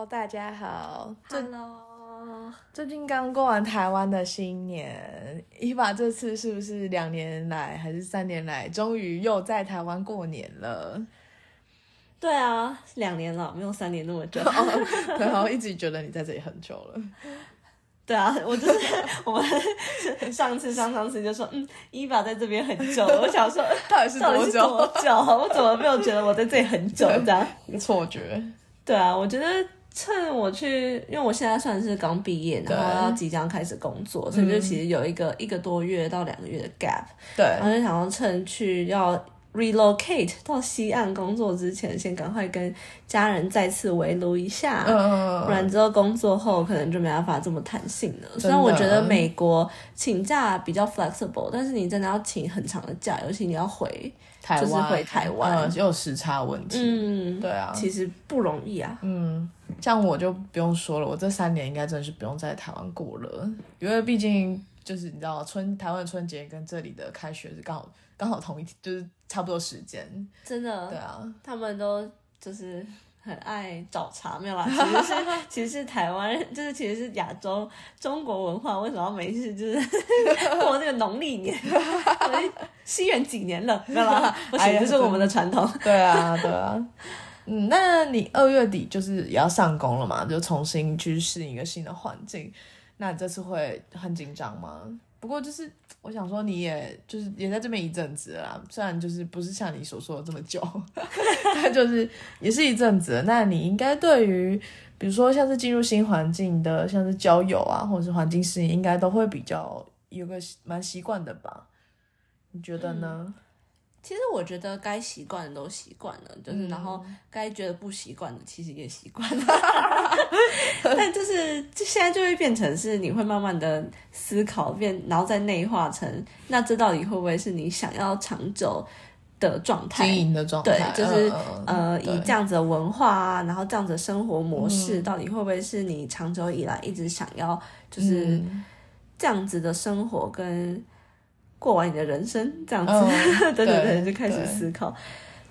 Hello，大家好。最 Hello，最近刚过完台湾的新年，伊娃这次是不是两年来还是三年来，终于又在台湾过年了？对啊，两年了，没有三年那么久。然后一直觉得你在这里很久了。对啊，我就是我们上次上上次就说，嗯，伊娃在这边很久，我想说 到底是多久？多久？我怎么没有觉得我在这里很久这样？一 个错觉。对啊，我觉得趁我去，因为我现在算是刚毕业，然后要即将开始工作，所以就其实有一个、一个多月到两个月的 gap，对，然后就想要趁去要 relocate 到西岸工作之前，先赶快跟家人再次围炉一下。嗯，不然之后工作后可能就没办法这么弹性了。虽然我觉得美国请假比较 flexible，但是你真的要请很长的假，尤其你要回，就是回台湾嗯，有时差问题。嗯，对啊，其实不容易啊。嗯，像我就不用说了，我这三年应该真的是不用在台湾过了，因为毕竟就是你知道春台湾的春节跟这里的开学是刚好刚好同一天，就是差不多时间。真的，对啊，他们都就是很爱找茬，没有啦，其实是 其实是台湾人，就是其实是亚洲中国文化，为什么要没事就是 过那个农历年？西元几年了？没有啦，不行，哎呀这是我们的传统。对啊，对啊。嗯，那你二月底就是也要上工了嘛？就重新去适应一个新的环境，那你这次会很紧张吗？不过就是我想说，你也就是也在这边一阵子啦，虽然就是不是像你所说的这么久，但就是也是一阵子。那你应该对于比如说像是进入新环境的，像是交友啊，或者是环境适应，应该都会比较有个蛮习惯的吧？你觉得呢？其实我觉得该习惯的都习惯了，就是、然后该觉得不习惯的其实也习惯了 但就是这现在就会变成是你会慢慢的思考变，然后再内化成那这到底会不会是你想要长久的状态？经营的状态，对，就是、嗯呃，以这样子的文化啊，然后这样子的生活模式，到底会不会是你长久以来一直想要，就是嗯。这样子的生活跟过完你的人生这样子，嗯 对对对，就开始思考，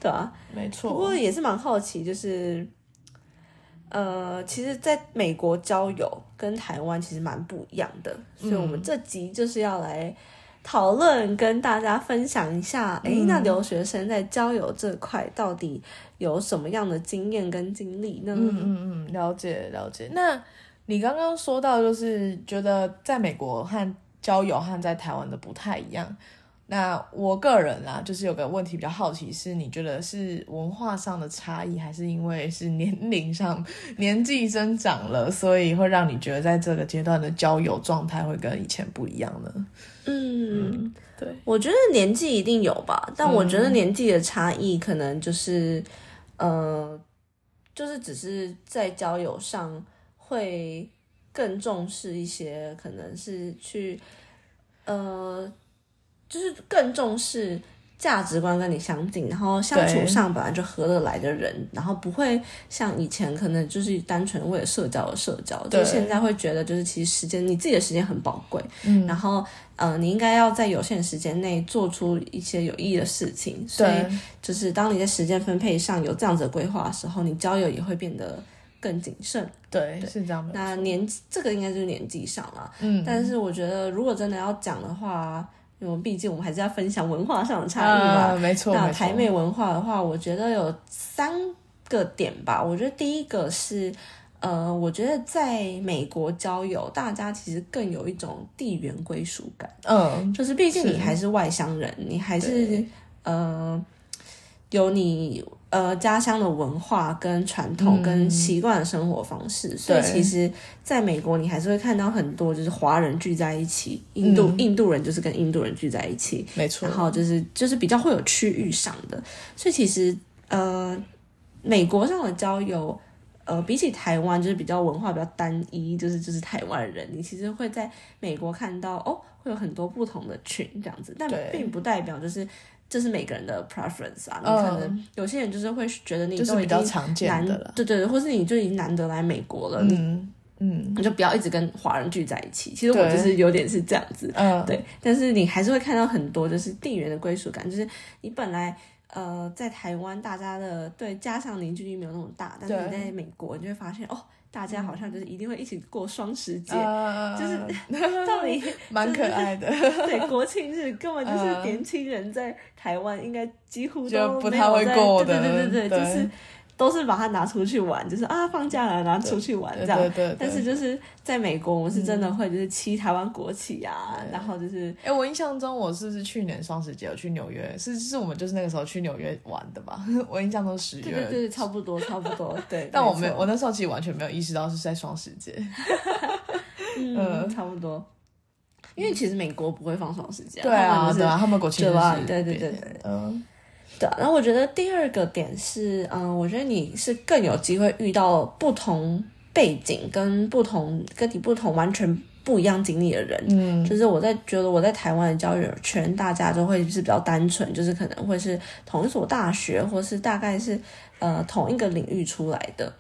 对啊。没错。不过也是蛮好奇，就是呃，其实在美国交友跟台湾其实蛮不一样的，所以我们这集就是要来。讨论跟大家分享一下，诶，嗯那留学生在交友这块到底有什么样的经验跟经历呢？嗯嗯嗯，了解了解。那你刚刚说到，就是觉得在美国和交友和在台湾的不太一样。那我个人啊，就是有个问题比较好奇，是你觉得是文化上的差异，还是因为是年龄上 年纪增长了，所以会让你觉得在这个阶段的交友状态会跟以前不一样呢？嗯，对，我觉得年纪一定有吧，但我觉得年纪的差异可能就是，呃，就是只是在交友上会更重视一些，可能是去，呃，就是更重视价值观跟你相近，然后相处上本来就合得来的人，然后不会像以前可能就是单纯为了社交而社交，就对现在会觉得就是其实时间你自己的时间很宝贵，嗯。然后呃你应该要在有限时间内做出一些有意义的事情，所以，就是当你在时间分配上有这样子的规划的时候，你交友也会变得更谨慎。对，是这样的。那年这个应该就是年纪上了，嗯，但是我觉得如果真的要讲的话，因为毕竟我们还是要分享文化上的差异嘛。啊，没错，那台美文化的话，我觉得有三个点吧。我觉得第一个是，呃，我觉得在美国交友，大家其实更有一种地缘归属感，嗯，就是毕竟你还是外乡人，你还是对呃有你呃家乡的文化跟传统跟习惯的生活方式，所以其实在美国你还是会看到很多就是华人聚在一起，印度、印度人就是跟印度人聚在一起，没错。然，后就是就是比较会有区域上的，所以其实呃，美国上的交友，呃，比起台湾就是比较文化比较单一，就是就是台湾人，你其实会在美国看到哦，会有很多不同的群这样子，但对。并不代表就是这是每个人的 preference 啊，你嗯可能有些人就是会觉得你都已经难得了。对对对，或是你就已经难得来美国了，你嗯嗯你就不要一直跟华人聚在一起。其实我就是有点是这样子，嗯，对，但是你还是会看到很多就是地缘的归属感，就是你本来呃在台湾大家的对家乡凝聚力没有那么大，但是你在美国你就会发现哦，大家好像就是一定会一起过双十节，呃就是 到底蛮可爱的，对 国庆日根本就是嗯。年轻人在台湾应该几乎就都不太会没有过的对对对对，对就是都是把它拿出去玩，就是啊放假了拿出去玩这样。对对对。但是就是在美国，我们是真的会就是骑台湾国旗啊，然后就是哎、我印象中我是不是去年双十节有去纽约？是是我们就是那个时候去纽约玩的吧？我印象中十月。对对对，差不多差不多，对。但我没有，我那时候其实完全没有意识到是在双十节。嗯，差不多。因为其实美国不会放双十节，对啊，对啊，他们国庆对对对嗯，对啊，然后我觉得第二个点是，嗯，我觉得你是更有机会遇到不同背景跟不同跟你不同完全不一样经历的人。嗯，就是我在觉得我在台湾的交友圈，大家都会是比较单纯，就是可能会是同一所大学，或是大概是呃同一个领域出来的。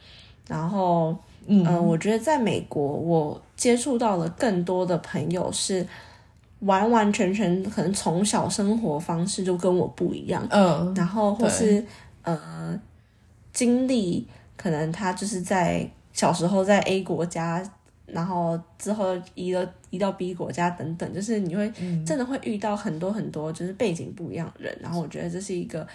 然后，嗯、呃，我觉得在美国，我接触到了更多的朋友是完完全全可能从小生活方式就跟我不一样，嗯，然后或是呃经历，可能他就是在小时候在 A 国家，然后之后移了移到 B 国家等等，就是你会真的会遇到很多很多就是背景不一样的人，然后我觉得这是一个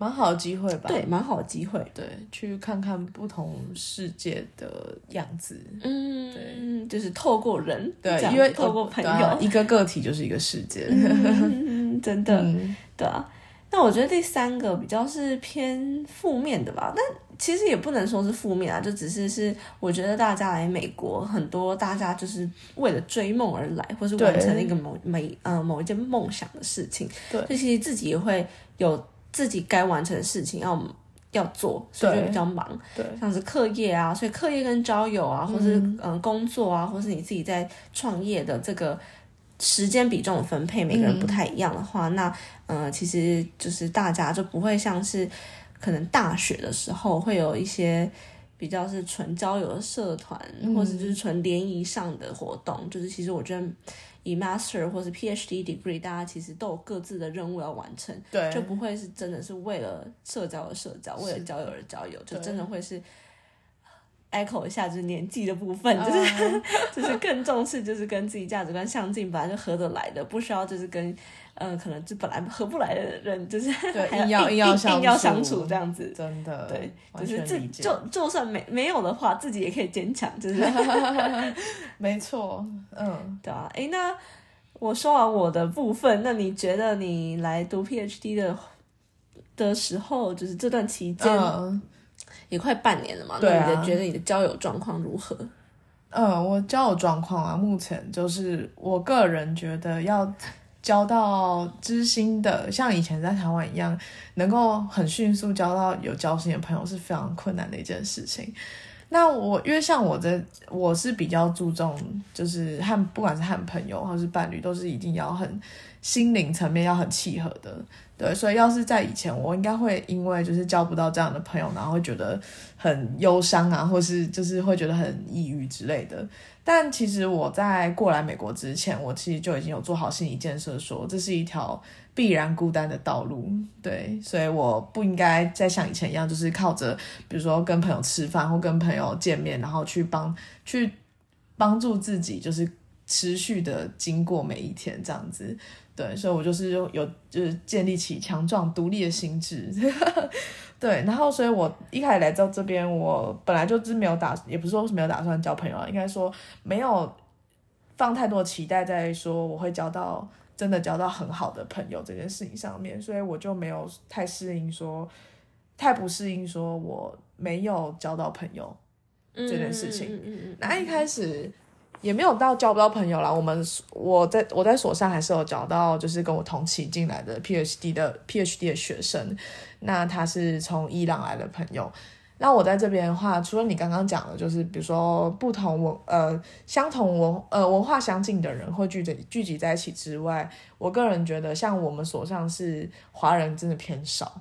蛮好的机会吧？对蛮好的机会。对，去看看不同世界的样子。嗯，对就是透过人，对因为透过朋友，一个个体就是一个世界。嗯，真的，嗯对啊。那我觉得第三个比较是偏负面的吧，但其实也不能说是负面啊，就只是是我觉得大家来美国，很多大家就是为了追梦而来，或是完对成一个某每呃某一件梦想的事情，对所以其实自己也会有自己该完成的事情要要做，所以就比较忙。对，像是课业啊，所以课业跟交友啊，或是嗯、呃工作啊，或是你自己在创业的这个时间比重的分配，每个人不太一样的话，那呃，其实就是大家就不会像是可能大学的时候会有一些。比较是纯交友的社团，或者就是纯联谊上的活动，就是其实我觉得以 master 或是 PhD degree，大家其实都有各自的任务要完成，对，就不会是真的是为了社交而社交，为了交友而交友，就真的会是 echo 一下就是年纪的部分，就是、啊就是更重视就是跟自己价值观相近，本来就合得来的，不需要就是跟呃可能就本来合不来的人，就是对还硬硬要硬要硬要相相处处这样子。真的对，就是自全理解，就就算没没有的话，自己也可以坚强，就是 没错，嗯，对啊。哎，那我说完我的部分，那你觉得你来读 PhD 的的时候，就是这段期间，嗯也快半年了嘛，对啊那你的觉得你的交友状况如何？嗯，我交友状况啊，目前就是我个人觉得要交到知心的，像以前在台湾一样，能够很迅速交到有交心的朋友是非常困难的一件事情。那我因为像我这，我是比较注重，就是和不管是和朋友或是伴侣，都是一定要很心灵层面要很契合的。对，所以要是在以前，我应该会因为就是交不到这样的朋友，然后会觉得很忧伤啊，或是就是会觉得很抑郁之类的。但其实我在过来美国之前，我其实就已经有做好心理建设说这是一条必然孤单的道路。对，所以我不应该再像以前一样，就是靠着比如说跟朋友吃饭或跟朋友见面，然后去帮去帮助自己，就是持续的经过每一天这样子。对，所以我就是有有就是建立起强壮独立的心智。对，然后所以我一开始来到这边，我本来就是没有打，也不是说没有打算交朋友啊，应该说没有放太多期待在说我会交到真的交到很好的朋友这件事情上面，所以我就没有太适应说太不适应，说我没有交到朋友这件事情。嗯嗯嗯那一开始也没有到交不到朋友啦。我们我在我在所上还是有找到，就是跟我同期进来的 PhD 的 PhD 的学生。那他是从伊朗来的朋友。那我在这边的话，除了你刚刚讲的，就是比如说不同文呃相同文呃文化相近的人会聚集聚集在一起之外，我个人觉得像我们所上是华人真的偏少。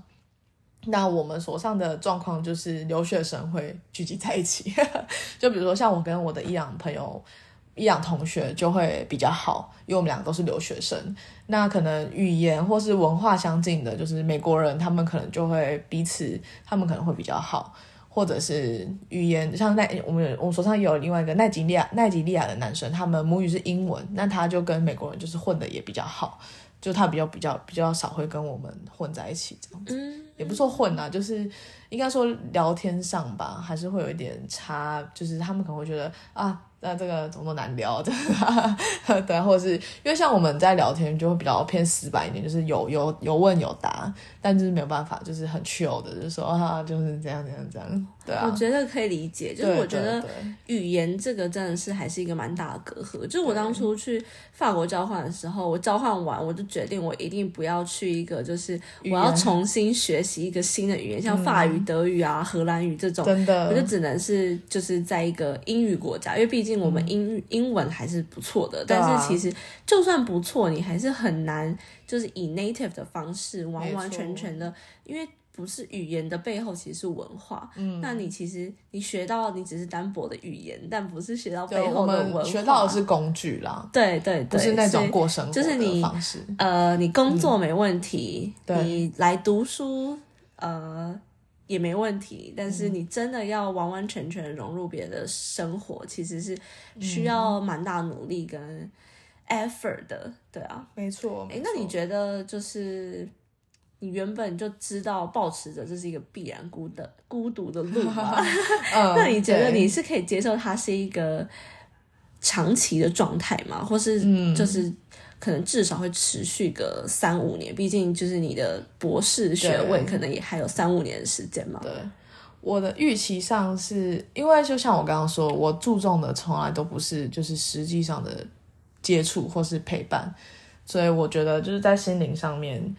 那我们所上的状况就是留学生会聚集在一起，就比如说像我跟我的伊朗朋友、伊朗同学就会比较好，因为我们两个都是留学生。那可能语言或是文化相近的，就是美国人，他们可能就会彼此，他们可能会比较好，或者是语言，像奈我们我们手上有另外一个奈及利亚奈及利亚的男生，他们母语是英文，那他就跟美国人就是混的也比较好，就他比较比较比较少会跟我们混在一起这样子。嗯也不说混啊，就是应该说聊天上吧，还是会有一点差，就是他们可能会觉得啊，那这个怎么都难聊的，对，或者是因为像我们在聊天就会比较偏死板一点，就是有有有问有答，但就是没有办法，就是很 chill 的，就是说啊，就是这样这样这样，对啊，我觉得可以理解，就是我觉得语言这个真的是还是一个蛮大的隔阂。就是我当初去法国交换的时候，我交换完我就决定我一定不要去一个就是我要重新学习一个新的语言，像法语、德语啊、荷兰语这种。真的，我就只能是就是在一个英语国家，因为毕竟我们英语、英文还是不错的，但是其实就算不错，你还是很难就是以 native 的方式完完全全的，因为不是语言的背后其实是文化。嗯，那你其实你学到你只是单薄的语言，但不是学到背后的文化。学到的是工具啦，对对对，不是那种过生活就是你呃，你工作没问题，对。你来读书呃也没问题，但嗯是你真的要完完全全融入别人的生活，其实是需要蛮大努力跟 effort 的，对啊。没错。诶，那你觉得就是你原本就知道保持着这是一个必然孤的孤独的路吗？嗯，那你觉得你是可以接受它是一个长期的状态吗？或是嗯就是可能至少会持续个三五年？毕竟就是你的博士学位可能也还有三五年的时间嘛。对，我的预期上是因为就像我刚刚说，我注重的从来都不是就是实际上的接触或是陪伴，所以我觉得就是在心灵上面，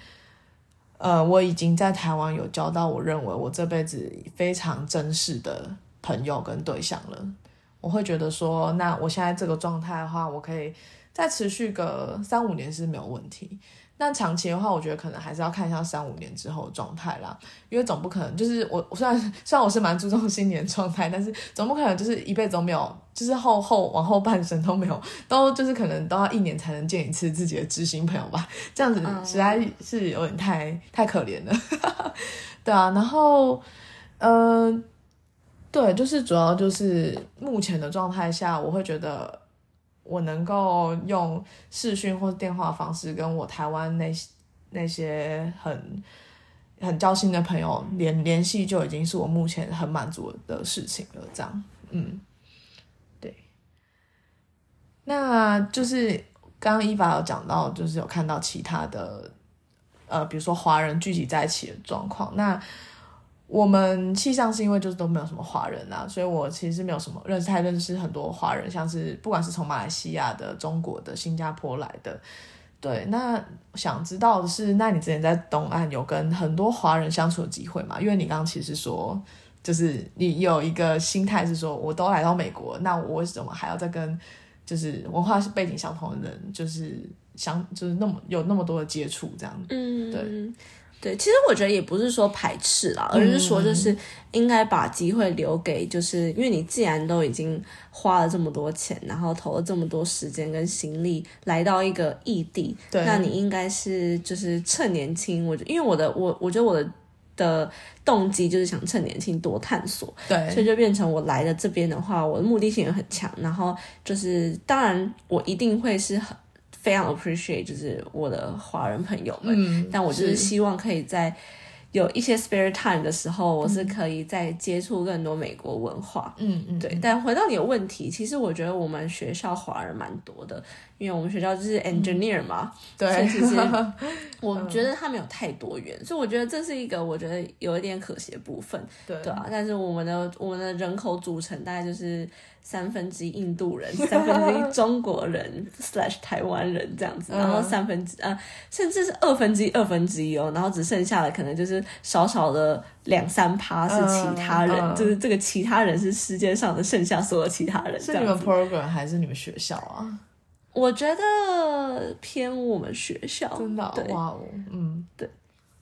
呃，我已经在台湾有交到我认为我这辈子非常珍视的朋友跟对象了。我会觉得说，那我现在这个状态的话，我可以再持续个三五年是没有问题。那长期的话，我觉得可能还是要看一下三五年之后的状态啦。因为总不可能就是我，我虽然虽然我是蛮注重新年状态，但是总不可能就是一辈子都没有，就是后后往后半生都没有，都就是可能都要一年才能见一次自己的知心朋友吧，这样子嗯实在是有点太太可怜了，对啊，然后嗯、呃对，就是主要就是目前的状态下，我会觉得我能够用视讯或电话方式跟我台湾那些那些很很交心的朋友联联系，就已经是我目前很满足的事情了。这样，嗯，对。那就是刚刚伊娃有讲到，就是有看到其他的，呃，比如说华人聚集在一起的状况。那我们气象是因为就是都没有什么华人啊，所以我其实是没有什么认识，太认识很多华人，像是不管是从马来西亚的、中国的、新加坡来的。对，那想知道的是，那你之前在东岸有跟很多华人相处的机会吗？因为你刚刚其实说，就是你有一个心态是说，我都来到美国，那我为什么还要再跟就是文化背景相同的人，就是相就是那么有那么多的接触这样？嗯，对对，其实我觉得也不是说排斥啦，而是说就是应该把机会留给，就是因为你既然都已经花了这么多钱，然后投了这么多时间跟心力来到一个异地，对那你应该是就是趁年轻，我觉因为我的我我觉得我的的动机就是想趁年轻多探索，对，所以就变成我来了这边的话，我的目的性也很强。然后就是，当然我一定会是很非常 appreciate，就是我的华人朋友们。嗯，但我就是希望可以在有一些 spare time 的时候，我是可以再接触更多美国文化。嗯嗯，对，但回到你的问题，其实我觉得我们学校华人蛮多的，因为我们学校就是 engineer 嘛，对，其实 我觉得他没有太多元，所以我觉得这是一个我觉得有一点可惜的部分，对对啊。但是我们的我们的人口组成大概就是三分之一印度人，三分之一中国人 slash 台湾人这样子，然后三分之呃甚至是二分之一二分之一哦，然后只剩下的可能就是少少的两三趴是其他人，嗯嗯。就是这个其他人是世界上的剩下所有其他人这是你们 program 还是你们学校啊？我觉得偏我们学校，真的哇哦，嗯，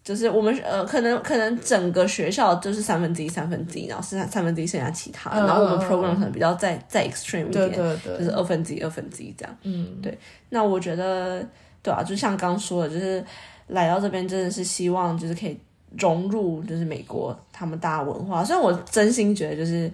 就是我们呃，可能可能整个学校就是三分之一、三分之一，然后剩下三分之一剩下其他然后我们 program 可能比较再再 extreme 一点，对对，就是二分之一、二分之一这样。嗯，对那我觉得，对啊，就像刚刚说的，就是来到这边真的是希望就是可以融入就是美国他们大文化。虽然我真心觉得就是，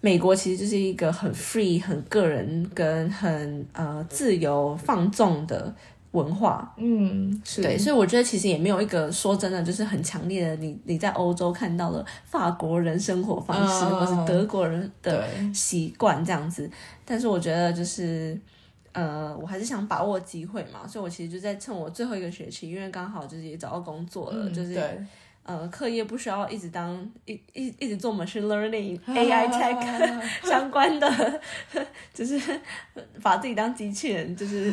美国其实就是一个很 free、很个人跟很呃自由放纵的文化。嗯，是，对，所以我觉得其实也没有一个说真的就是很强烈的你你在欧洲看到的法国人生活方式，嗯或是德国人的对，习惯这样子。但是我觉得就是，呃，我还是想把握机会嘛，所以我其实就在趁我最后一个学期，因为刚好就是也找到工作了，嗯就是对，呃，课业不需要一直当一一一直做 machine learning、AI tech 相关的，就是把自己当机器人，就是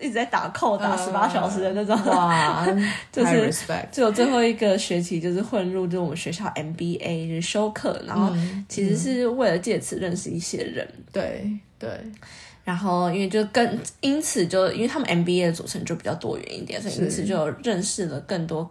一直在打扣打十八小时的那种。哇，就是太 respect，只有最后一个学期就是混入就是我们学校 MBA 就是修课，然后嗯其实是为了借此认识一些人。对对，然后因为就跟因此就因为他们 MBA 的组成就比较多元一点，所以因此就认识了更多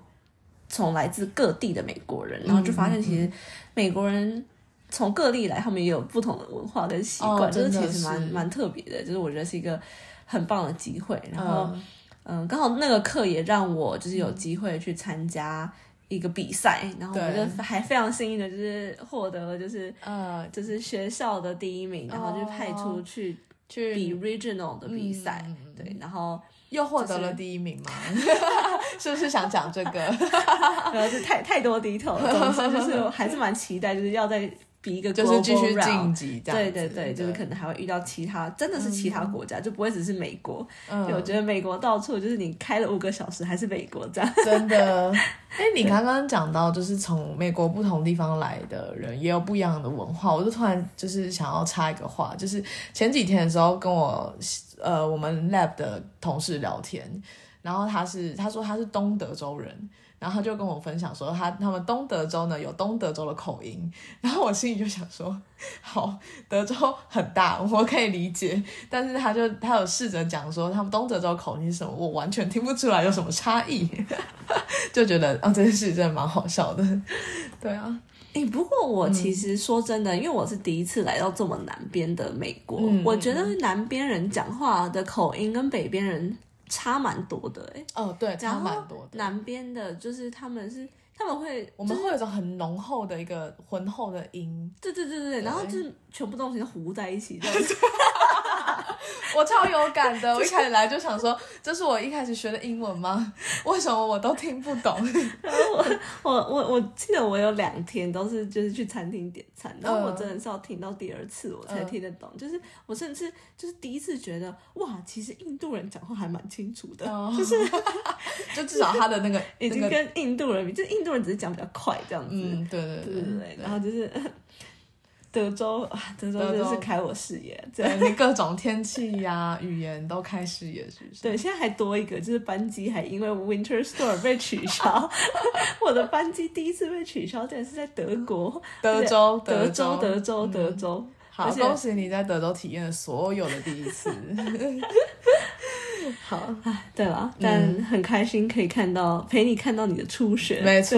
从来自各地的美国人，然后就发现其嗯实美国人从各地来，他们也有不同的文化跟习惯，哦就是其实蛮蛮特别的，就是我觉得是一个很棒的机会。然后嗯。嗯，刚好那个课也让我就是有机会去参加一个比赛，然后我对。就还非常幸运的就是获得了就是呃，就是学校的第一名，然后就派出哦。去去比 regional 的比赛，嗯对，然后又获得了第一名嘛？是不是想讲这个？呃是太太多 detail，了总之就是还是蛮期待，就是要在比一个就是继续晋级这样子。对对对，就是可能还会遇到其他，真的是其他国家，就不会只是美国。嗯对，我觉得美国到处就是你开了五个小时还是美国这样。真的，哎，你刚刚讲到就是从美国不同地方来的人也有不一样的文化，我就突然就是想要插一个话，就是前几天的时候跟我呃我们 lab 的同事聊天，然后他是他说他是东德州人。然后他就跟我分享说他，他们东德州呢有东德州的口音，然后我心里就想说，好，德州很大，我可以理解，但是他就他有试着讲说他们东德州口音是什么，我完全听不出来有什么差异，就觉得啊、这件事真的蛮好笑的，对啊，哎、不过我其实说真的，因为我是第一次来到这么南边的美国，嗯。我觉得南边人讲话的口音跟北边人差蛮多的、哎，哦对，差蛮多的。南边的就是他们是他们会，我们会有一种很浓厚的一个浑厚的音，对对对对对，然后就是全部东西都糊在一起，这样子。我超有感的。我一开始来就想说，这是我一开始学的英文吗？为什么我都听不懂？然后我我我我记得我有两天都是就是去餐厅点餐，然后我嗯真的是要听到第二次我才听得懂，就是我甚至就是第一次觉得哇，其实印度人讲话还蛮清楚的，就是，就至少他的那个已经，跟印度人比，就是印度人只是讲比较快这样子，嗯，对对对对对，然后就是德州啊，德州真的是开我视野。对你各种天气呀、语言都开视野，是不是？对，现在还多一个，就是班机还因为 Winter Storm 被取消。我的班机第一次被取消，竟然是在德国，德州，德州，德州，德州。好，恭喜你在德州体验了所有的第一次。好，哎对了，但很开心可以看到陪你看到你的初选，没错，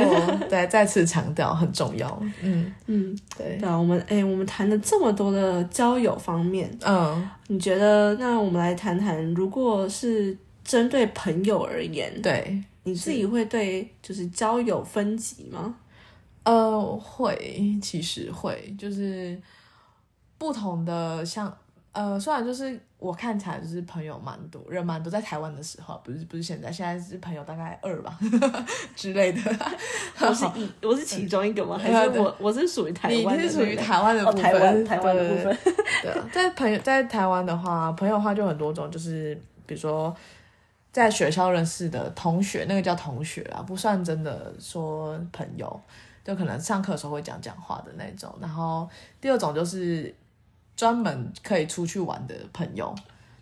对，再次强调很重要。嗯，嗯，对，对啊，我们哎，我们谈了这么多的交友方面，嗯，你觉得？那我们来谈谈，如果是针对朋友而言，对，你自己会对就是交友分级吗？呃，会，其实会，就是不同的像呃，虽然就是我看起来就是朋友蛮多，人蛮多，在台湾的时候，不是不是现在，现在是朋友大概二吧 之类的。我是 一，我是其中一个吗？还是我我是属于台湾？你是属于台湾的部分，台湾台湾的部分。在朋友在台湾的话，朋友的话就很多种，就是比如说在学校认识的同学，那个叫同学啊，不算真的说朋友，就可能上课的时候会讲讲话的那种。然后第二种就是。专门可以出去玩的朋友，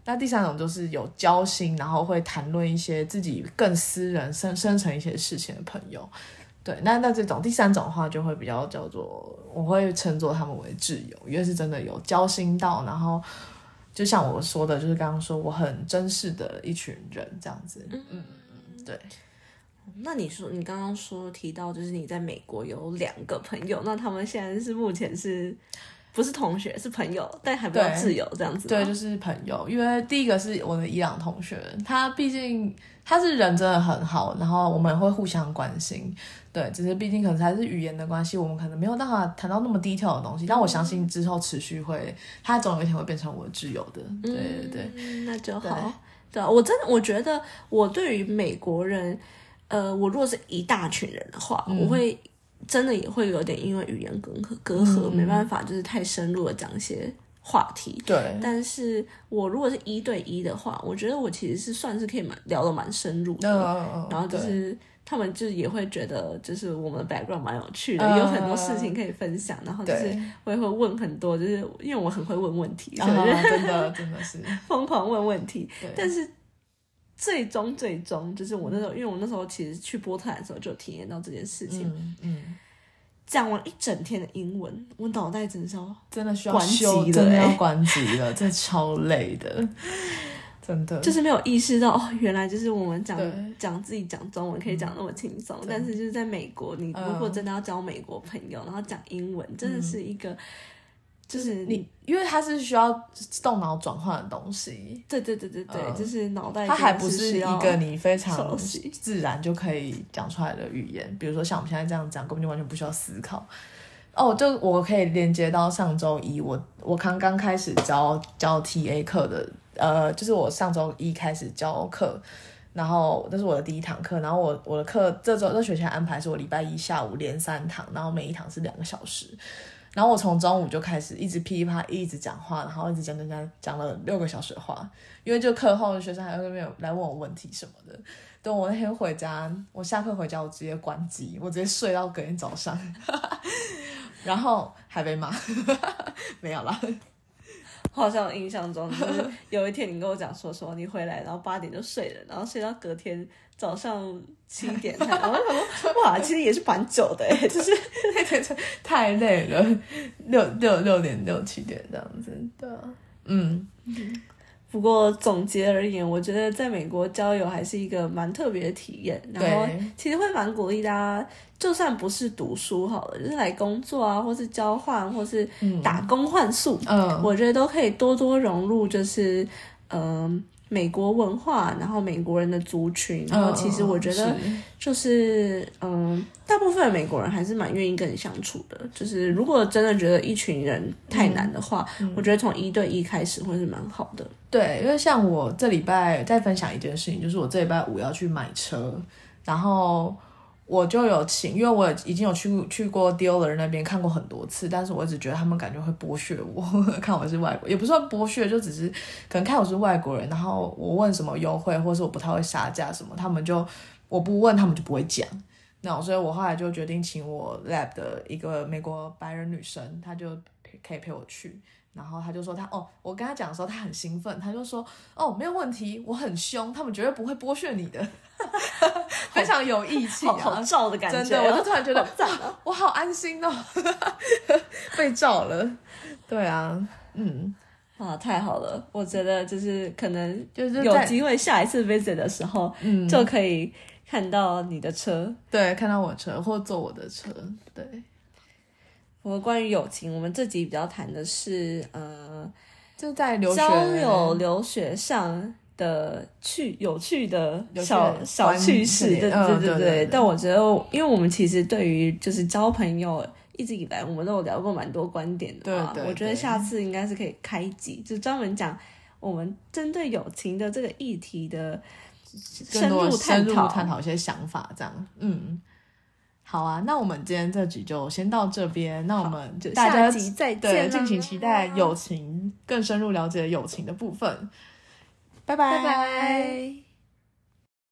那第三种就是有交心，然后会谈论一些自己更私人、深深层一些事情的朋友。对，那那这种第三种的话，就会比较叫做，我会称作他们为挚友，因为是真的有交心到，然后就像我说的，就是刚刚说我很珍视的一群人这样子。嗯嗯嗯，对。那你说，你刚刚说提到，就是你在美国有两个朋友，那他们现在是目前是？不是同学，是朋友，但还比较自由这样子。对，就是朋友。因为第一个是我的伊朗同学，他毕竟他是人真的很好，然后我们会互相关心。对，只是毕竟可能还是语言的关系，我们可能没有办法谈到那么低调的东西。但我相信之后持续会，他总有一天会变成我的挚友的。对对对，那就好。对啊，我真的我觉得我对于美国人，呃，我如果是一大群人的话，我会。真的也会有点因为语言隔阂，隔阂没办法，就是太深入的讲一些话题。对，但是我如果是一对一的话，我觉得我其实是算是可以蛮聊的蛮深入的。然后就是他们就也会觉得，就是我们的 background 蛮有趣的，有很多事情可以分享。然后就是我也会问很多，就是因为我很会问问题，真的真的是 疯狂问问题。但是最终最终就是我那时候，因为我那时候其实去波特兰的时候就体验到这件事情。嗯。讲完一整天的英文，我脑袋真的是要真的需要关机真的要关机了，真的超累的，真的就是没有意识到哦，原来就是我们讲讲自己讲中文可以讲那么轻松，但是就是在美国，你如果真的要交美国朋友，然后讲英文，真的是一个。就是你，因为它是需要动脑转换的东西。对对对对对，就是脑袋。它还不是一个你非常自然就可以讲出来的语言。比如说像我们现在这样讲，根本就完全不需要思考。哦，就我可以连接到上周一，我我刚刚开始教教 T A 课的，呃，就是我上周一开始教课，然后那是我的第一堂课，然后我我的课这周这学期安排是我礼拜一下午连三堂，然后每一堂是两个小时。然后我从中午就开始一直噼里啪一直讲话，然后一直讲讲讲讲了六个小时的话，因为就课后学生还会没有来问我问题什么的。等我那天回家，我下课回家我直接关机，我直接睡到隔天早上，然后还被骂，没有了。好像印象中就是 有一天你跟我讲说说你回来然后八点就睡了，然后睡到隔天早上七点才，然后说哇，其实也是蛮久的哎，就是那天太累了，六六六点六七点这样子，对啊，嗯。不过总结而言，我觉得在美国交友还是一个蛮特别的体验。然后其实会蛮鼓励大家，就算不是读书好了，就是来工作啊，或是交换，或是打工换宿，嗯，我觉得都可以多多融入，就是嗯。美国文化，然后美国人的族群，然后其实我觉得就是嗯，大部分美国人还是蛮愿意跟你相处的。就是如果真的觉得一群人太难的话，我觉得从一对一开始会是蛮好的。对，因为像我这礼拜在分享一件事情，就是我这礼拜五要去买车，然后。我就有请，因为我已经有去去过 dealer 那边看过很多次，但是我一直觉得他们感觉会剥削我，看我是外国，也不算剥削，就只是可能看我是外国人，然后我问什么优惠，或者是我不太会杀价什么，他们就我不问，他们就不会讲。那所以，我后来就决定请我 lab 的一个美国白人女生，她就可以陪我去。然后他就说他哦，我跟他讲的时候他很兴奋，他就说哦没有问题，我很凶，他们绝对不会剥削你的，非常有义气，好照的感觉，真的，我就突然觉得我好安心哦，被照了，对啊，嗯，啊太好了，我觉得就是可能就是有机会下一次 visit 的时候，嗯，就可以看到你的车，对，看到我车或坐我的车，对。我关于友情，我们这集比较谈的是，呃，就在交友留学上的趣有趣的小小趣事，对对对对。但我觉得，因为我们其实对于就是交朋友。一直以来我们都有聊过蛮多观点的嘛，对对我觉得下次应该是可以开集，就专门讲我们针对友情的这个议题的深入深入讨。探讨一些想法，这样，嗯，好啊，那我们今天这集就先到这边，那我们就大家下集再对敬请期待友情更深入了解友情的部分，拜拜。拜拜。